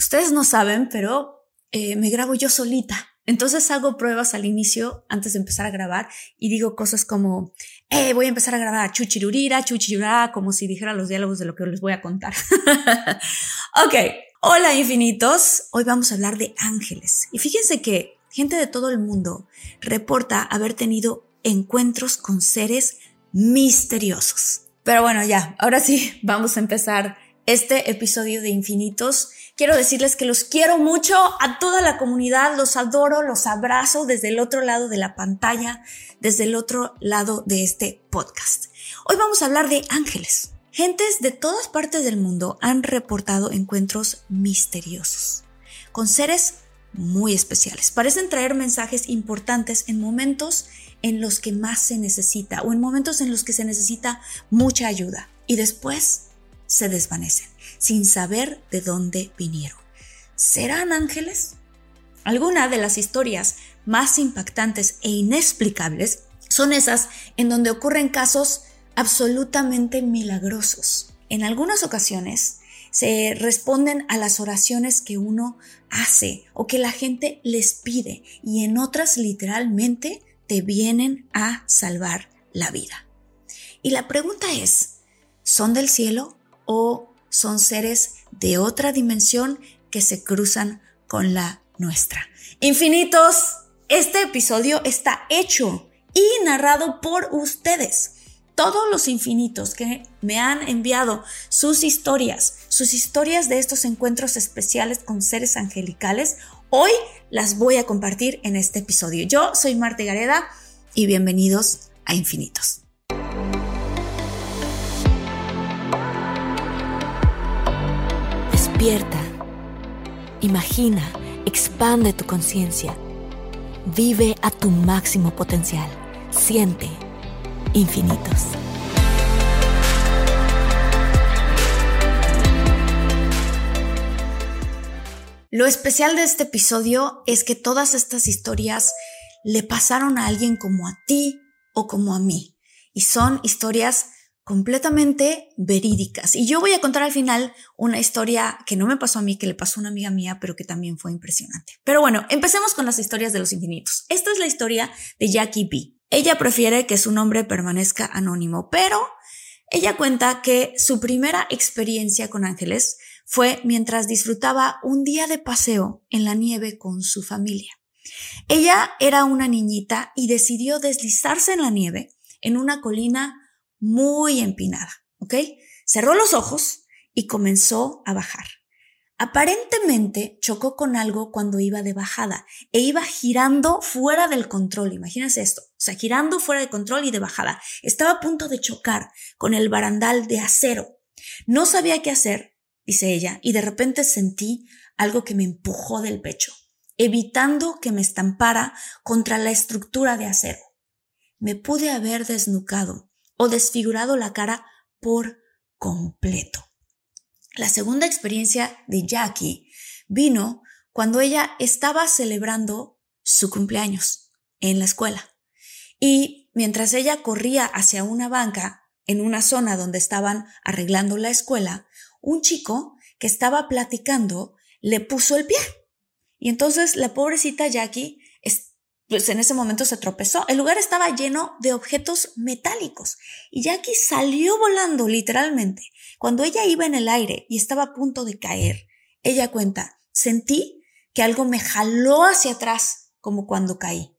Ustedes no saben, pero eh, me grabo yo solita. Entonces hago pruebas al inicio antes de empezar a grabar y digo cosas como, eh, voy a empezar a grabar chuchirurira, chuchirura, como si dijera los diálogos de lo que les voy a contar. ok, hola infinitos. Hoy vamos a hablar de ángeles. Y fíjense que gente de todo el mundo reporta haber tenido encuentros con seres misteriosos. Pero bueno, ya, ahora sí, vamos a empezar este episodio de Infinitos. Quiero decirles que los quiero mucho a toda la comunidad, los adoro, los abrazo desde el otro lado de la pantalla, desde el otro lado de este podcast. Hoy vamos a hablar de ángeles. Gentes de todas partes del mundo han reportado encuentros misteriosos con seres muy especiales. Parecen traer mensajes importantes en momentos en los que más se necesita o en momentos en los que se necesita mucha ayuda. Y después se desvanecen, sin saber de dónde vinieron. ¿Serán ángeles? Algunas de las historias más impactantes e inexplicables son esas en donde ocurren casos absolutamente milagrosos. En algunas ocasiones se responden a las oraciones que uno hace o que la gente les pide y en otras literalmente te vienen a salvar la vida. Y la pregunta es, ¿son del cielo o son seres de otra dimensión que se cruzan con la nuestra. Infinitos, este episodio está hecho y narrado por ustedes. Todos los infinitos que me han enviado sus historias, sus historias de estos encuentros especiales con seres angelicales, hoy las voy a compartir en este episodio. Yo soy Marta Gareda y bienvenidos a Infinitos. Despierta, imagina, expande tu conciencia, vive a tu máximo potencial, siente infinitos. Lo especial de este episodio es que todas estas historias le pasaron a alguien como a ti o como a mí. Y son historias completamente verídicas. Y yo voy a contar al final una historia que no me pasó a mí, que le pasó a una amiga mía, pero que también fue impresionante. Pero bueno, empecemos con las historias de los infinitos. Esta es la historia de Jackie B. Ella prefiere que su nombre permanezca anónimo, pero ella cuenta que su primera experiencia con ángeles fue mientras disfrutaba un día de paseo en la nieve con su familia. Ella era una niñita y decidió deslizarse en la nieve en una colina muy empinada, ¿ok? Cerró los ojos y comenzó a bajar. Aparentemente chocó con algo cuando iba de bajada e iba girando fuera del control. Imagínense esto, o sea, girando fuera de control y de bajada. Estaba a punto de chocar con el barandal de acero. No sabía qué hacer, dice ella, y de repente sentí algo que me empujó del pecho, evitando que me estampara contra la estructura de acero. Me pude haber desnucado o desfigurado la cara por completo. La segunda experiencia de Jackie vino cuando ella estaba celebrando su cumpleaños en la escuela. Y mientras ella corría hacia una banca en una zona donde estaban arreglando la escuela, un chico que estaba platicando le puso el pie. Y entonces la pobrecita Jackie pues en ese momento se tropezó. El lugar estaba lleno de objetos metálicos y Jackie salió volando literalmente. Cuando ella iba en el aire y estaba a punto de caer Ella cuenta, sentí que algo me jaló hacia atrás, como cuando caí.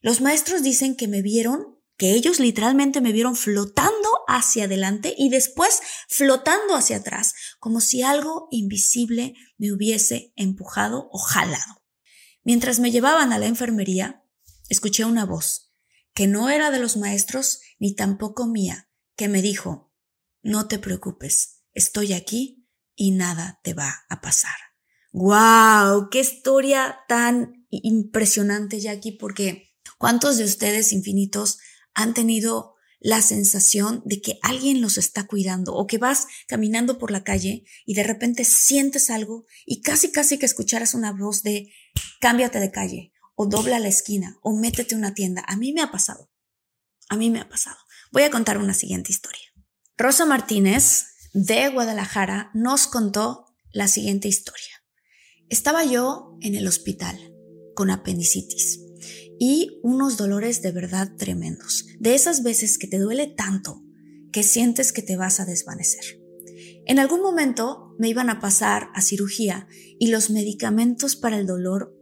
Los maestros dicen que me vieron, que ellos literalmente me vieron flotando hacia adelante y después flotando hacia atrás, como si algo invisible me hubiese empujado o jalado. Mientras me llevaban a la enfermería, escuché una voz, que no era de los maestros ni tampoco mía, que me dijo, no te preocupes, estoy aquí y nada te va a pasar. ¡Wow! ¡Qué historia tan impresionante, Jackie! Porque ¿cuántos de ustedes infinitos han tenido la sensación de que alguien los está cuidando o que vas caminando por la calle y de repente sientes algo y casi casi que escucharas una voz de cámbiate de calle o dobla la esquina o métete a una tienda. A mí me ha pasado. A mí me ha pasado. Voy a contar una siguiente historia. Rosa Martínez de Guadalajara nos contó la siguiente historia. Estaba yo en el hospital con apendicitis y unos dolores de verdad tremendos, de esas veces que te duele tanto que sientes que te vas a desvanecer. En algún momento me iban a pasar a cirugía y los medicamentos para el dolor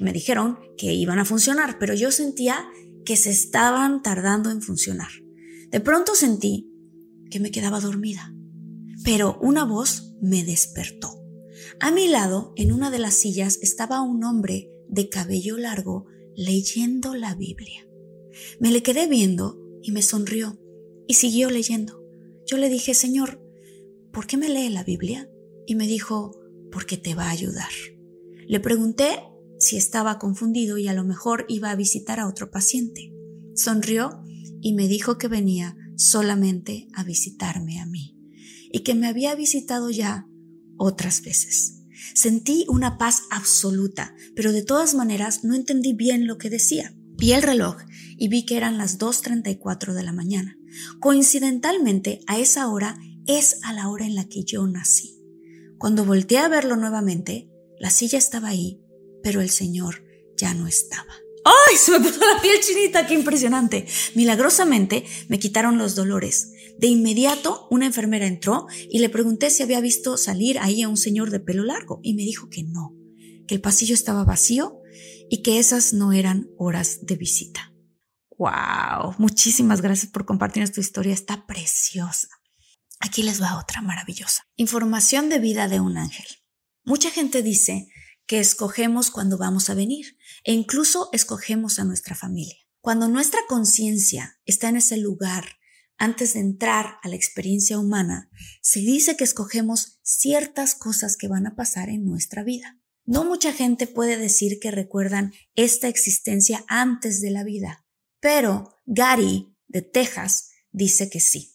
me dijeron que iban a funcionar, pero yo sentía que se estaban tardando en funcionar. De pronto sentí que me quedaba dormida, pero una voz me despertó. A mi lado, en una de las sillas, estaba un hombre de cabello largo leyendo la Biblia. Me le quedé viendo y me sonrió y siguió leyendo. Yo le dije, Señor, ¿por qué me lee la Biblia? Y me dijo, porque te va a ayudar. Le pregunté si estaba confundido y a lo mejor iba a visitar a otro paciente. Sonrió y me dijo que venía solamente a visitarme a mí y que me había visitado ya otras veces. Sentí una paz absoluta, pero de todas maneras no entendí bien lo que decía. Vi el reloj y vi que eran las 2.34 de la mañana. Coincidentalmente, a esa hora es a la hora en la que yo nací. Cuando volteé a verlo nuevamente, la silla estaba ahí, pero el Señor ya no estaba. ¡Ay! Se me puso la piel chinita, qué impresionante. Milagrosamente me quitaron los dolores. De inmediato, una enfermera entró y le pregunté si había visto salir ahí a un señor de pelo largo y me dijo que no, que el pasillo estaba vacío y que esas no eran horas de visita. ¡Wow! Muchísimas gracias por compartirnos tu historia, está preciosa. Aquí les va otra maravillosa. Información de vida de un ángel. Mucha gente dice que escogemos cuando vamos a venir e incluso escogemos a nuestra familia. Cuando nuestra conciencia está en ese lugar antes de entrar a la experiencia humana, se dice que escogemos ciertas cosas que van a pasar en nuestra vida. No mucha gente puede decir que recuerdan esta existencia antes de la vida, pero Gary de Texas dice que sí,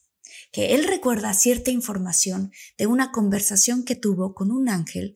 que él recuerda cierta información de una conversación que tuvo con un ángel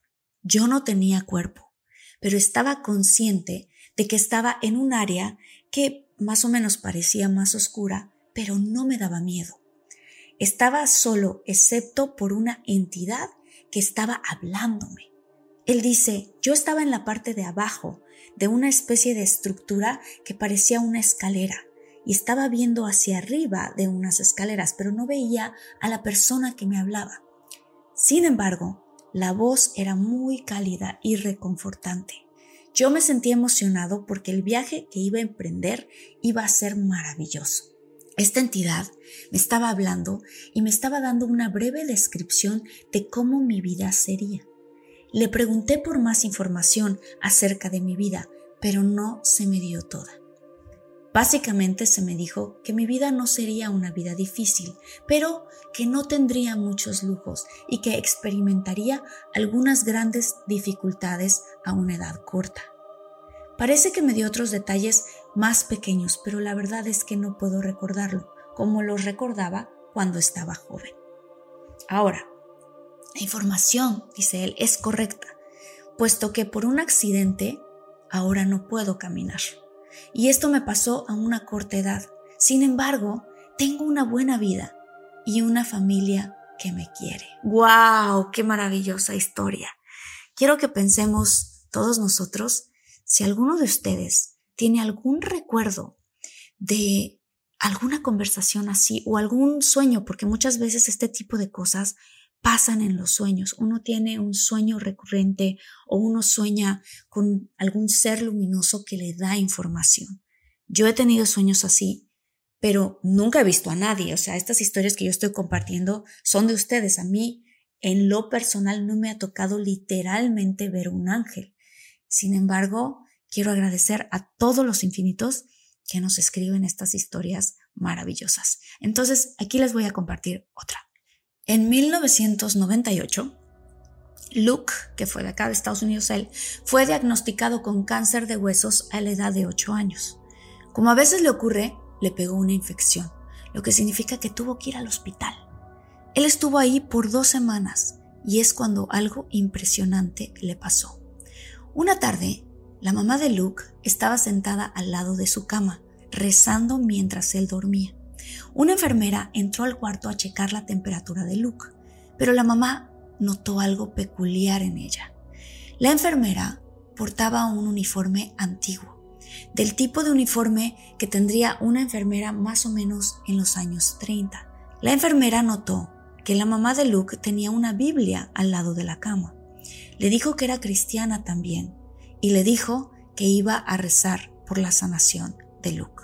yo no tenía cuerpo, pero estaba consciente de que estaba en un área que más o menos parecía más oscura, pero no me daba miedo. Estaba solo excepto por una entidad que estaba hablándome. Él dice, yo estaba en la parte de abajo de una especie de estructura que parecía una escalera y estaba viendo hacia arriba de unas escaleras, pero no veía a la persona que me hablaba. Sin embargo, la voz era muy cálida y reconfortante. Yo me sentí emocionado porque el viaje que iba a emprender iba a ser maravilloso. Esta entidad me estaba hablando y me estaba dando una breve descripción de cómo mi vida sería. Le pregunté por más información acerca de mi vida, pero no se me dio toda. Básicamente se me dijo que mi vida no sería una vida difícil, pero que no tendría muchos lujos y que experimentaría algunas grandes dificultades a una edad corta. Parece que me dio otros detalles más pequeños, pero la verdad es que no puedo recordarlo como los recordaba cuando estaba joven. Ahora, la información, dice él, es correcta, puesto que por un accidente ahora no puedo caminar. Y esto me pasó a una corta edad. Sin embargo, tengo una buena vida y una familia que me quiere. ¡Wow! ¡Qué maravillosa historia! Quiero que pensemos todos nosotros si alguno de ustedes tiene algún recuerdo de alguna conversación así o algún sueño, porque muchas veces este tipo de cosas pasan en los sueños. Uno tiene un sueño recurrente o uno sueña con algún ser luminoso que le da información. Yo he tenido sueños así, pero nunca he visto a nadie. O sea, estas historias que yo estoy compartiendo son de ustedes. A mí, en lo personal, no me ha tocado literalmente ver un ángel. Sin embargo, quiero agradecer a todos los infinitos que nos escriben estas historias maravillosas. Entonces, aquí les voy a compartir otra. En 1998, Luke, que fue de acá de Estados Unidos él, fue diagnosticado con cáncer de huesos a la edad de 8 años. Como a veces le ocurre, le pegó una infección, lo que significa que tuvo que ir al hospital. Él estuvo ahí por dos semanas y es cuando algo impresionante le pasó. Una tarde, la mamá de Luke estaba sentada al lado de su cama, rezando mientras él dormía. Una enfermera entró al cuarto a checar la temperatura de Luke, pero la mamá notó algo peculiar en ella. La enfermera portaba un uniforme antiguo, del tipo de uniforme que tendría una enfermera más o menos en los años 30. La enfermera notó que la mamá de Luke tenía una Biblia al lado de la cama. Le dijo que era cristiana también y le dijo que iba a rezar por la sanación de Luke.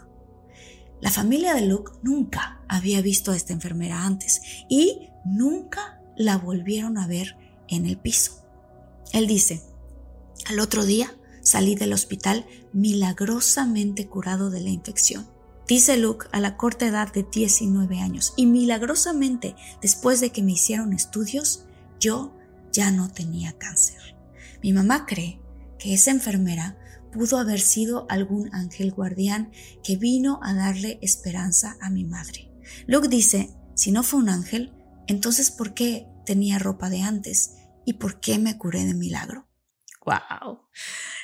La familia de Luke nunca había visto a esta enfermera antes y nunca la volvieron a ver en el piso. Él dice, al otro día salí del hospital milagrosamente curado de la infección. Dice Luke a la corta edad de 19 años y milagrosamente después de que me hicieron estudios, yo ya no tenía cáncer. Mi mamá cree que esa enfermera pudo haber sido algún ángel guardián que vino a darle esperanza a mi madre. Luke dice, si no fue un ángel, entonces ¿por qué tenía ropa de antes? ¿Y por qué me curé de milagro? ¡Wow!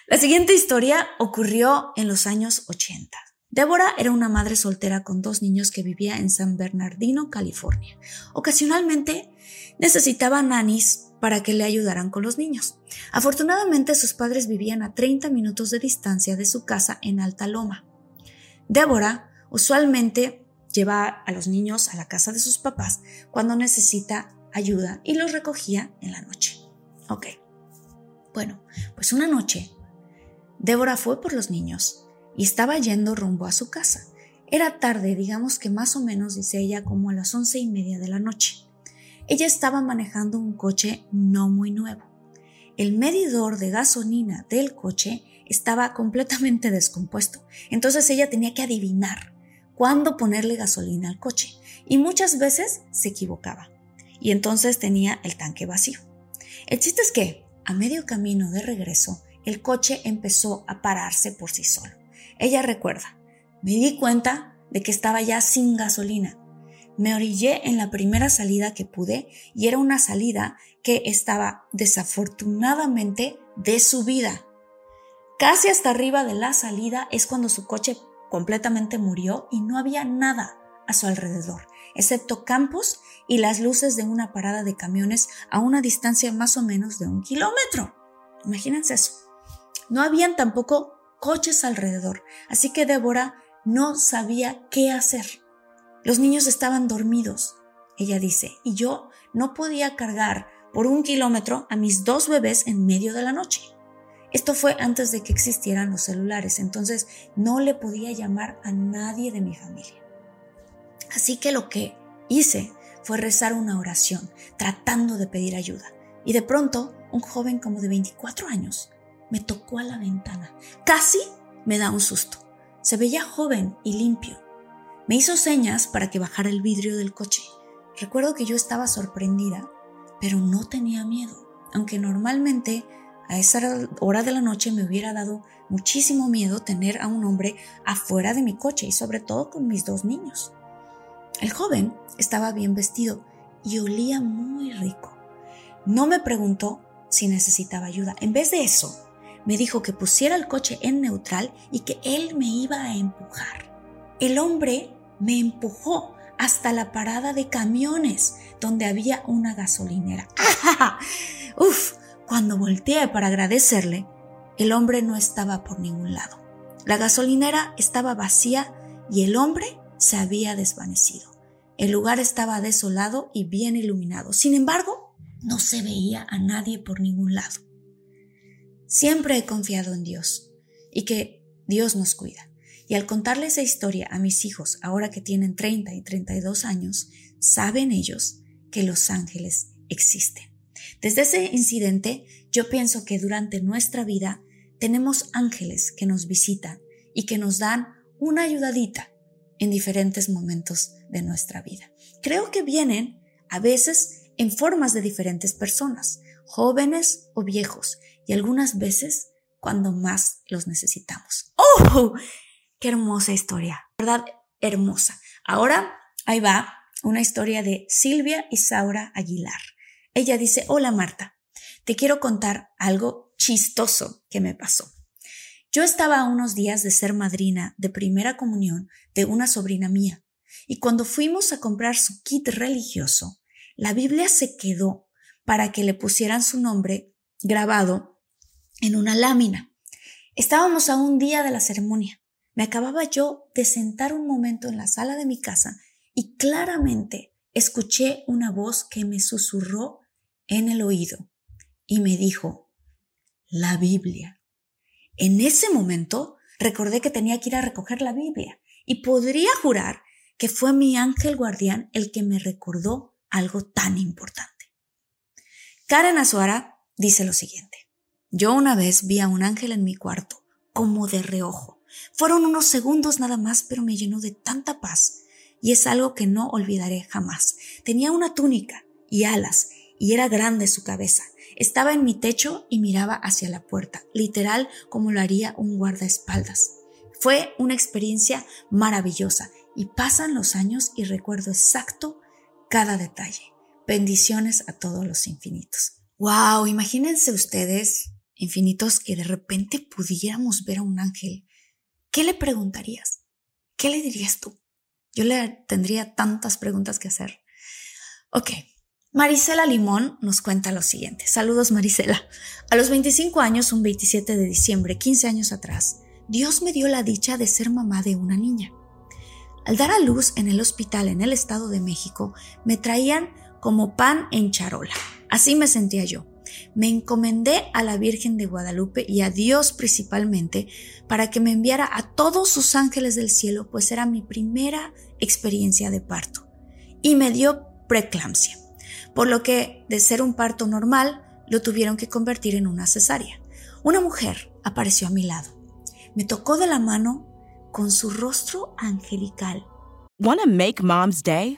La siguiente historia ocurrió en los años 80. Débora era una madre soltera con dos niños que vivía en San Bernardino, California. Ocasionalmente necesitaba nanis para que le ayudaran con los niños. Afortunadamente sus padres vivían a 30 minutos de distancia de su casa en Alta Loma. Débora usualmente lleva a los niños a la casa de sus papás cuando necesita ayuda y los recogía en la noche. Ok. Bueno, pues una noche, Débora fue por los niños y estaba yendo rumbo a su casa. Era tarde, digamos que más o menos, dice ella, como a las once y media de la noche. Ella estaba manejando un coche no muy nuevo. El medidor de gasolina del coche estaba completamente descompuesto, entonces ella tenía que adivinar cuándo ponerle gasolina al coche y muchas veces se equivocaba y entonces tenía el tanque vacío. El chiste es que, a medio camino de regreso, el coche empezó a pararse por sí solo. Ella recuerda, me di cuenta de que estaba ya sin gasolina me orillé en la primera salida que pude y era una salida que estaba desafortunadamente de subida. Casi hasta arriba de la salida es cuando su coche completamente murió y no había nada a su alrededor, excepto campos y las luces de una parada de camiones a una distancia más o menos de un kilómetro. Imagínense eso. No habían tampoco coches alrededor, así que Débora no sabía qué hacer. Los niños estaban dormidos, ella dice, y yo no podía cargar por un kilómetro a mis dos bebés en medio de la noche. Esto fue antes de que existieran los celulares, entonces no le podía llamar a nadie de mi familia. Así que lo que hice fue rezar una oración, tratando de pedir ayuda. Y de pronto, un joven como de 24 años me tocó a la ventana. Casi me da un susto. Se veía joven y limpio. Me hizo señas para que bajara el vidrio del coche. Recuerdo que yo estaba sorprendida, pero no tenía miedo, aunque normalmente a esa hora de la noche me hubiera dado muchísimo miedo tener a un hombre afuera de mi coche y sobre todo con mis dos niños. El joven estaba bien vestido y olía muy rico. No me preguntó si necesitaba ayuda. En vez de eso, me dijo que pusiera el coche en neutral y que él me iba a empujar. El hombre me empujó hasta la parada de camiones donde había una gasolinera. Uf, cuando volteé para agradecerle, el hombre no estaba por ningún lado. La gasolinera estaba vacía y el hombre se había desvanecido. El lugar estaba desolado y bien iluminado. Sin embargo, no se veía a nadie por ningún lado. Siempre he confiado en Dios y que Dios nos cuida. Y al contarle esa historia a mis hijos, ahora que tienen 30 y 32 años, saben ellos que los ángeles existen. Desde ese incidente, yo pienso que durante nuestra vida tenemos ángeles que nos visitan y que nos dan una ayudadita en diferentes momentos de nuestra vida. Creo que vienen a veces en formas de diferentes personas, jóvenes o viejos, y algunas veces cuando más los necesitamos. ¡Oh! ¡Qué hermosa historia! ¿Verdad? Hermosa. Ahora, ahí va una historia de Silvia Isaura Aguilar. Ella dice, hola Marta, te quiero contar algo chistoso que me pasó. Yo estaba a unos días de ser madrina de primera comunión de una sobrina mía, y cuando fuimos a comprar su kit religioso, la Biblia se quedó para que le pusieran su nombre grabado en una lámina. Estábamos a un día de la ceremonia. Me acababa yo de sentar un momento en la sala de mi casa y claramente escuché una voz que me susurró en el oído y me dijo, la Biblia. En ese momento recordé que tenía que ir a recoger la Biblia y podría jurar que fue mi ángel guardián el que me recordó algo tan importante. Karen Azuara dice lo siguiente. Yo una vez vi a un ángel en mi cuarto, como de reojo. Fueron unos segundos nada más, pero me llenó de tanta paz. Y es algo que no olvidaré jamás. Tenía una túnica y alas, y era grande su cabeza. Estaba en mi techo y miraba hacia la puerta, literal como lo haría un guardaespaldas. Fue una experiencia maravillosa y pasan los años y recuerdo exacto cada detalle. Bendiciones a todos los infinitos. Wow, imagínense ustedes, infinitos, que de repente pudiéramos ver a un ángel. ¿Qué le preguntarías? ¿Qué le dirías tú? Yo le tendría tantas preguntas que hacer. Ok, Marisela Limón nos cuenta lo siguiente. Saludos Marisela. A los 25 años, un 27 de diciembre, 15 años atrás, Dios me dio la dicha de ser mamá de una niña. Al dar a luz en el hospital en el Estado de México, me traían como pan en charola. Así me sentía yo. Me encomendé a la Virgen de Guadalupe y a Dios principalmente para que me enviara a todos sus ángeles del cielo, pues era mi primera experiencia de parto. Y me dio preeclampsia por lo que de ser un parto normal lo tuvieron que convertir en una cesárea. Una mujer apareció a mi lado. Me tocó de la mano con su rostro angelical. Want to make mom's day?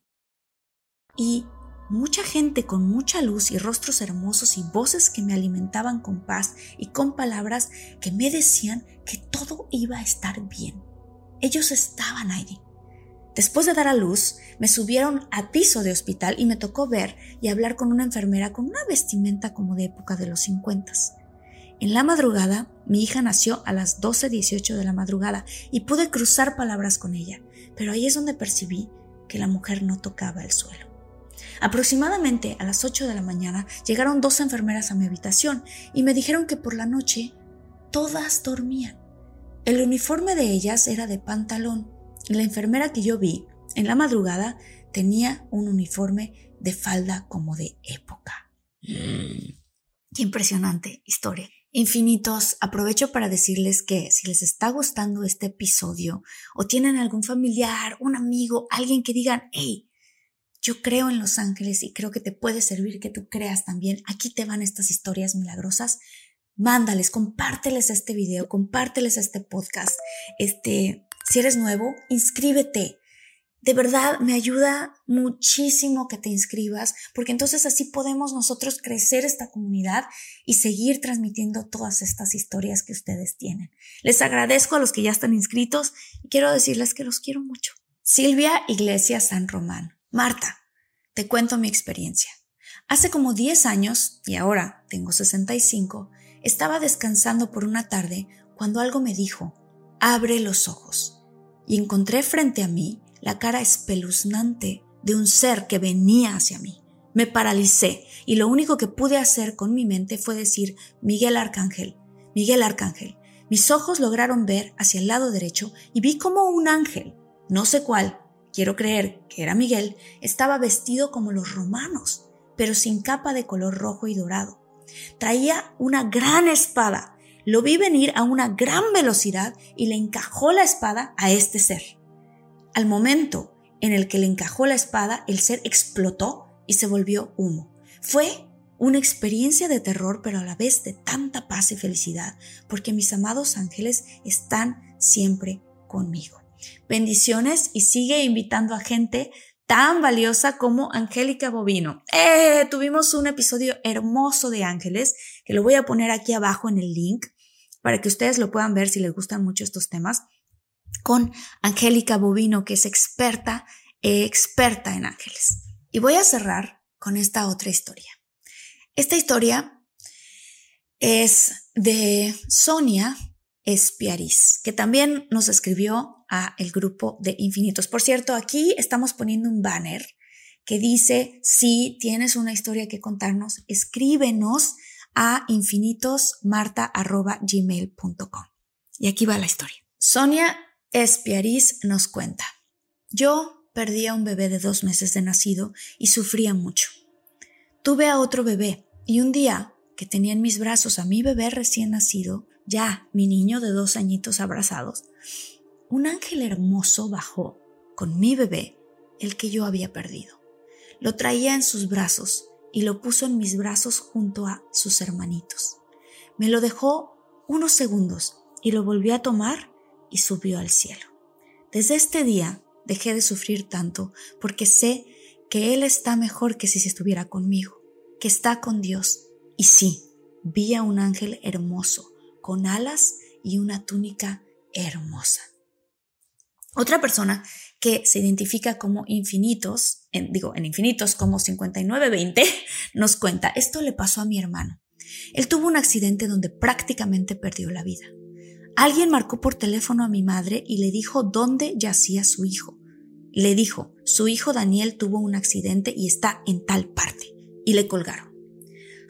Y mucha gente con mucha luz y rostros hermosos y voces que me alimentaban con paz y con palabras que me decían que todo iba a estar bien. Ellos estaban ahí. Después de dar a luz, me subieron a piso de hospital y me tocó ver y hablar con una enfermera con una vestimenta como de época de los 50. En la madrugada, mi hija nació a las 12.18 de la madrugada y pude cruzar palabras con ella, pero ahí es donde percibí que la mujer no tocaba el suelo. Aproximadamente a las 8 de la mañana llegaron dos enfermeras a mi habitación y me dijeron que por la noche todas dormían. El uniforme de ellas era de pantalón y la enfermera que yo vi en la madrugada tenía un uniforme de falda como de época. Mm. Qué impresionante historia. Infinitos, aprovecho para decirles que si les está gustando este episodio o tienen algún familiar, un amigo, alguien que digan, hey, yo creo en los ángeles y creo que te puede servir que tú creas también. Aquí te van estas historias milagrosas. Mándales, compárteles este video, compárteles este podcast. Este, si eres nuevo, inscríbete. De verdad me ayuda muchísimo que te inscribas, porque entonces así podemos nosotros crecer esta comunidad y seguir transmitiendo todas estas historias que ustedes tienen. Les agradezco a los que ya están inscritos y quiero decirles que los quiero mucho. Silvia Iglesias San Román. Marta, te cuento mi experiencia. Hace como 10 años, y ahora tengo 65, estaba descansando por una tarde cuando algo me dijo, abre los ojos, y encontré frente a mí la cara espeluznante de un ser que venía hacia mí. Me paralicé y lo único que pude hacer con mi mente fue decir, Miguel Arcángel, Miguel Arcángel. Mis ojos lograron ver hacia el lado derecho y vi como un ángel, no sé cuál, quiero creer que era Miguel, estaba vestido como los romanos, pero sin capa de color rojo y dorado. Traía una gran espada. Lo vi venir a una gran velocidad y le encajó la espada a este ser. Al momento en el que le encajó la espada, el ser explotó y se volvió humo. Fue una experiencia de terror, pero a la vez de tanta paz y felicidad, porque mis amados ángeles están siempre conmigo. Bendiciones y sigue invitando a gente tan valiosa como Angélica Bovino. Eh, tuvimos un episodio hermoso de ángeles que lo voy a poner aquí abajo en el link para que ustedes lo puedan ver si les gustan mucho estos temas con Angélica Bovino, que es experta, experta en ángeles. Y voy a cerrar con esta otra historia. Esta historia es de Sonia Espiariz, que también nos escribió el grupo de infinitos. Por cierto, aquí estamos poniendo un banner que dice, si tienes una historia que contarnos, escríbenos a infinitosmarta.gmail.com. Y aquí va la historia. Sonia Espiariz nos cuenta, yo perdí a un bebé de dos meses de nacido y sufría mucho. Tuve a otro bebé y un día que tenía en mis brazos a mi bebé recién nacido, ya mi niño de dos añitos abrazados, un ángel hermoso bajó con mi bebé, el que yo había perdido. Lo traía en sus brazos y lo puso en mis brazos junto a sus hermanitos. Me lo dejó unos segundos y lo volvió a tomar y subió al cielo. Desde este día dejé de sufrir tanto porque sé que Él está mejor que si estuviera conmigo, que está con Dios. Y sí, vi a un ángel hermoso, con alas y una túnica hermosa. Otra persona que se identifica como infinitos, digo, en infinitos como 5920, nos cuenta, esto le pasó a mi hermano. Él tuvo un accidente donde prácticamente perdió la vida. Alguien marcó por teléfono a mi madre y le dijo dónde yacía su hijo. Le dijo, su hijo Daniel tuvo un accidente y está en tal parte. Y le colgaron.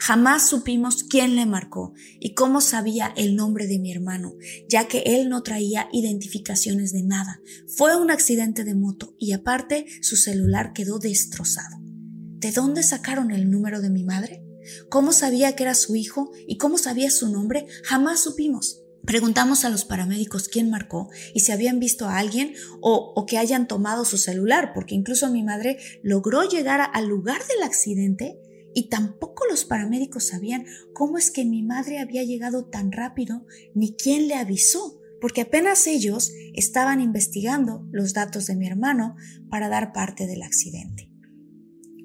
Jamás supimos quién le marcó y cómo sabía el nombre de mi hermano, ya que él no traía identificaciones de nada. Fue un accidente de moto y aparte su celular quedó destrozado. ¿De dónde sacaron el número de mi madre? ¿Cómo sabía que era su hijo y cómo sabía su nombre? Jamás supimos. Preguntamos a los paramédicos quién marcó y si habían visto a alguien o, que hayan tomado su celular, porque incluso mi madre logró llegar al lugar del accidente y tampoco los paramédicos sabían cómo es que mi madre había llegado tan rápido ni quién le avisó, porque apenas ellos estaban investigando los datos de mi hermano para dar parte del accidente.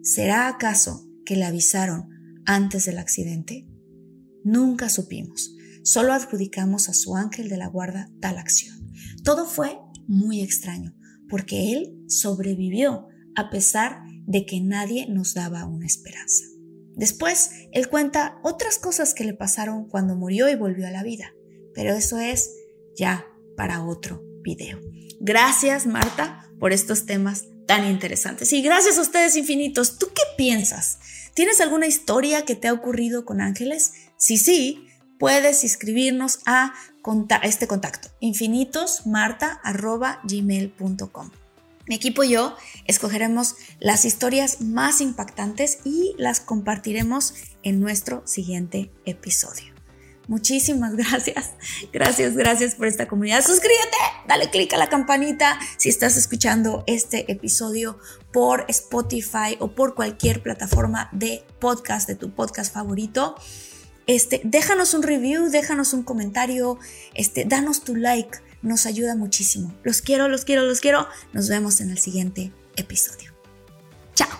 ¿Será acaso que le avisaron antes del accidente? Nunca supimos, solo adjudicamos a su ángel de la guarda tal acción. Todo fue muy extraño, porque él sobrevivió a pesar de que nadie nos daba una esperanza. Después, él cuenta otras cosas que le pasaron cuando murió y volvió a la vida, pero eso es ya para otro video. Gracias, Marta, por estos temas tan interesantes. Y gracias a ustedes infinitos. ¿Tú qué piensas? ¿Tienes alguna historia que te ha ocurrido con ángeles? Si sí, puedes escribirnos a este contacto, infinitosmarta.gmail.com. Mi equipo y yo escogeremos las historias más impactantes y las compartiremos en nuestro siguiente episodio. Muchísimas gracias, gracias, gracias por esta comunidad. Suscríbete, dale click a la campanita si estás escuchando este episodio por Spotify o por cualquier plataforma de podcast de tu podcast favorito. Este, déjanos un review, déjanos un comentario, este, danos tu like nos ayuda muchísimo. Los quiero, los quiero, los quiero. Nos vemos en el siguiente episodio. Chao.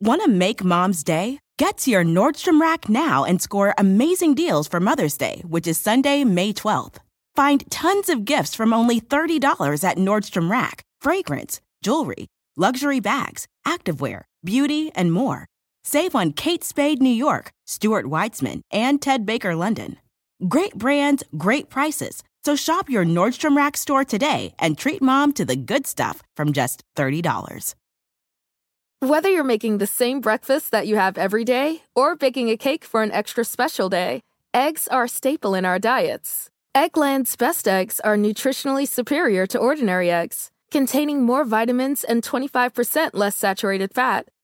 Want to make mom's day? Get to your Nordstrom Rack now and score amazing deals for Mother's Day, which is Sunday, May 12th. Find tons of gifts from only $30 at Nordstrom Rack fragrance, jewelry, luxury bags, activewear, beauty, and more. Save on Kate Spade New York, Stuart Weitzman, and Ted Baker London. Great brands, great prices. So shop your Nordstrom Rack store today and treat mom to the good stuff from just $30. Whether you're making the same breakfast that you have every day or baking a cake for an extra special day, eggs are a staple in our diets. Eggland's best eggs are nutritionally superior to ordinary eggs, containing more vitamins and 25% less saturated fat